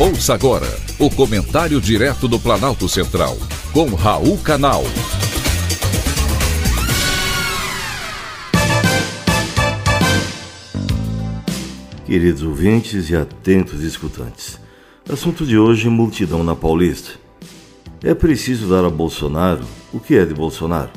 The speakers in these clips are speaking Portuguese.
Ouça agora o comentário direto do Planalto Central, com Raul Canal. Queridos ouvintes e atentos escutantes, assunto de hoje: multidão na Paulista. É preciso dar a Bolsonaro o que é de Bolsonaro.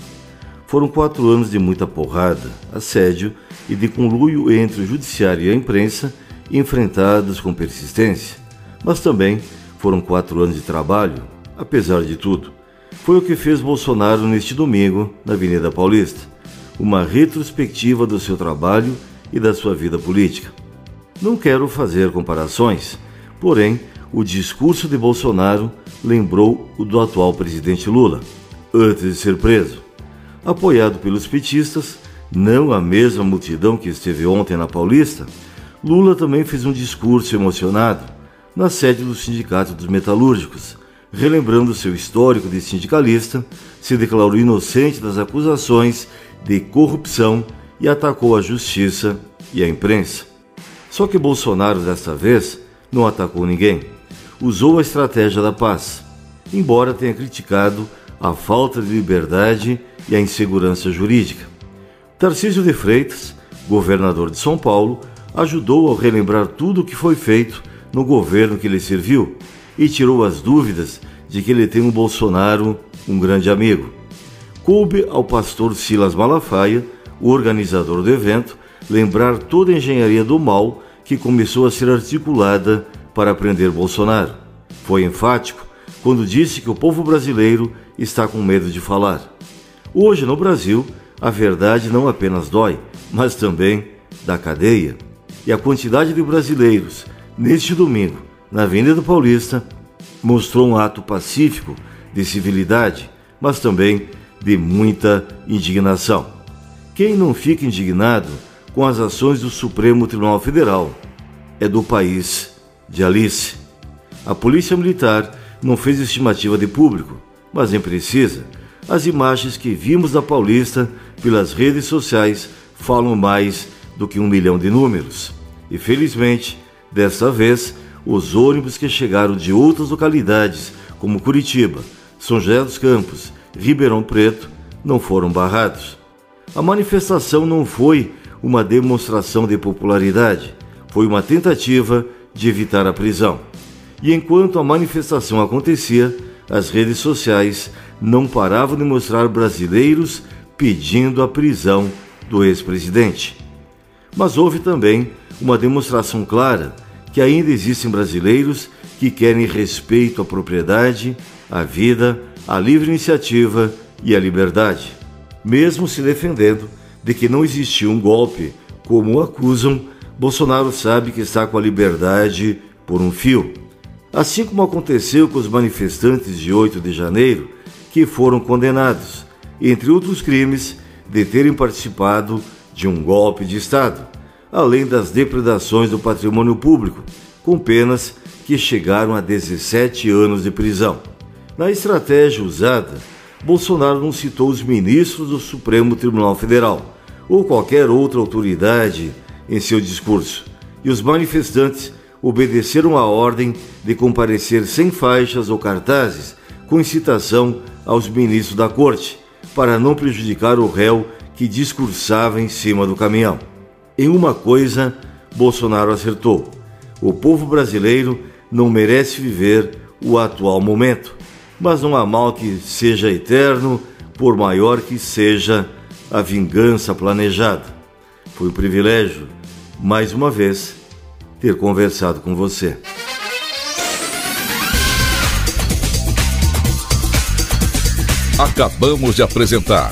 Foram quatro anos de muita porrada, assédio e de conluio entre o judiciário e a imprensa, enfrentados com persistência mas também foram quatro anos de trabalho, apesar de tudo. Foi o que fez Bolsonaro neste domingo na Avenida Paulista, uma retrospectiva do seu trabalho e da sua vida política. Não quero fazer comparações, porém, o discurso de Bolsonaro lembrou o do atual presidente Lula, antes de ser preso. Apoiado pelos petistas, não a mesma multidão que esteve ontem na Paulista, Lula também fez um discurso emocionado na sede do Sindicato dos Metalúrgicos. Relembrando seu histórico de sindicalista, se declarou inocente das acusações de corrupção e atacou a justiça e a imprensa. Só que Bolsonaro, desta vez, não atacou ninguém. Usou a estratégia da paz, embora tenha criticado a falta de liberdade e a insegurança jurídica. Tarcísio de Freitas, governador de São Paulo, ajudou a relembrar tudo o que foi feito no governo que lhe serviu e tirou as dúvidas de que ele tem um Bolsonaro, um grande amigo. Coube ao pastor Silas Malafaia, o organizador do evento, lembrar toda a engenharia do mal que começou a ser articulada para prender Bolsonaro. Foi enfático quando disse que o povo brasileiro está com medo de falar. Hoje no Brasil, a verdade não apenas dói, mas também dá cadeia. E a quantidade de brasileiros neste domingo, na Avenida Paulista, mostrou um ato pacífico de civilidade, mas também de muita indignação. Quem não fica indignado com as ações do Supremo Tribunal Federal é do país de Alice. A Polícia Militar não fez estimativa de público, mas nem precisa. As imagens que vimos da Paulista pelas redes sociais falam mais do que um milhão de números. E felizmente, Desta vez, os ônibus que chegaram de outras localidades, como Curitiba, São José dos Campos, Ribeirão Preto, não foram barrados. A manifestação não foi uma demonstração de popularidade, foi uma tentativa de evitar a prisão. E enquanto a manifestação acontecia, as redes sociais não paravam de mostrar brasileiros pedindo a prisão do ex-presidente. Mas houve também uma demonstração clara que ainda existem brasileiros que querem respeito à propriedade, à vida, à livre iniciativa e à liberdade. Mesmo se defendendo de que não existiu um golpe, como o acusam, Bolsonaro sabe que está com a liberdade por um fio. Assim como aconteceu com os manifestantes de 8 de janeiro, que foram condenados, entre outros crimes, de terem participado de um golpe de Estado além das depredações do patrimônio público, com penas que chegaram a 17 anos de prisão. Na estratégia usada, Bolsonaro não citou os ministros do Supremo Tribunal Federal ou qualquer outra autoridade em seu discurso, e os manifestantes obedeceram a ordem de comparecer sem faixas ou cartazes com incitação aos ministros da corte, para não prejudicar o réu que discursava em cima do caminhão. Em uma coisa, Bolsonaro acertou: o povo brasileiro não merece viver o atual momento, mas não há mal que seja eterno, por maior que seja a vingança planejada. Foi um privilégio, mais uma vez, ter conversado com você. Acabamos de apresentar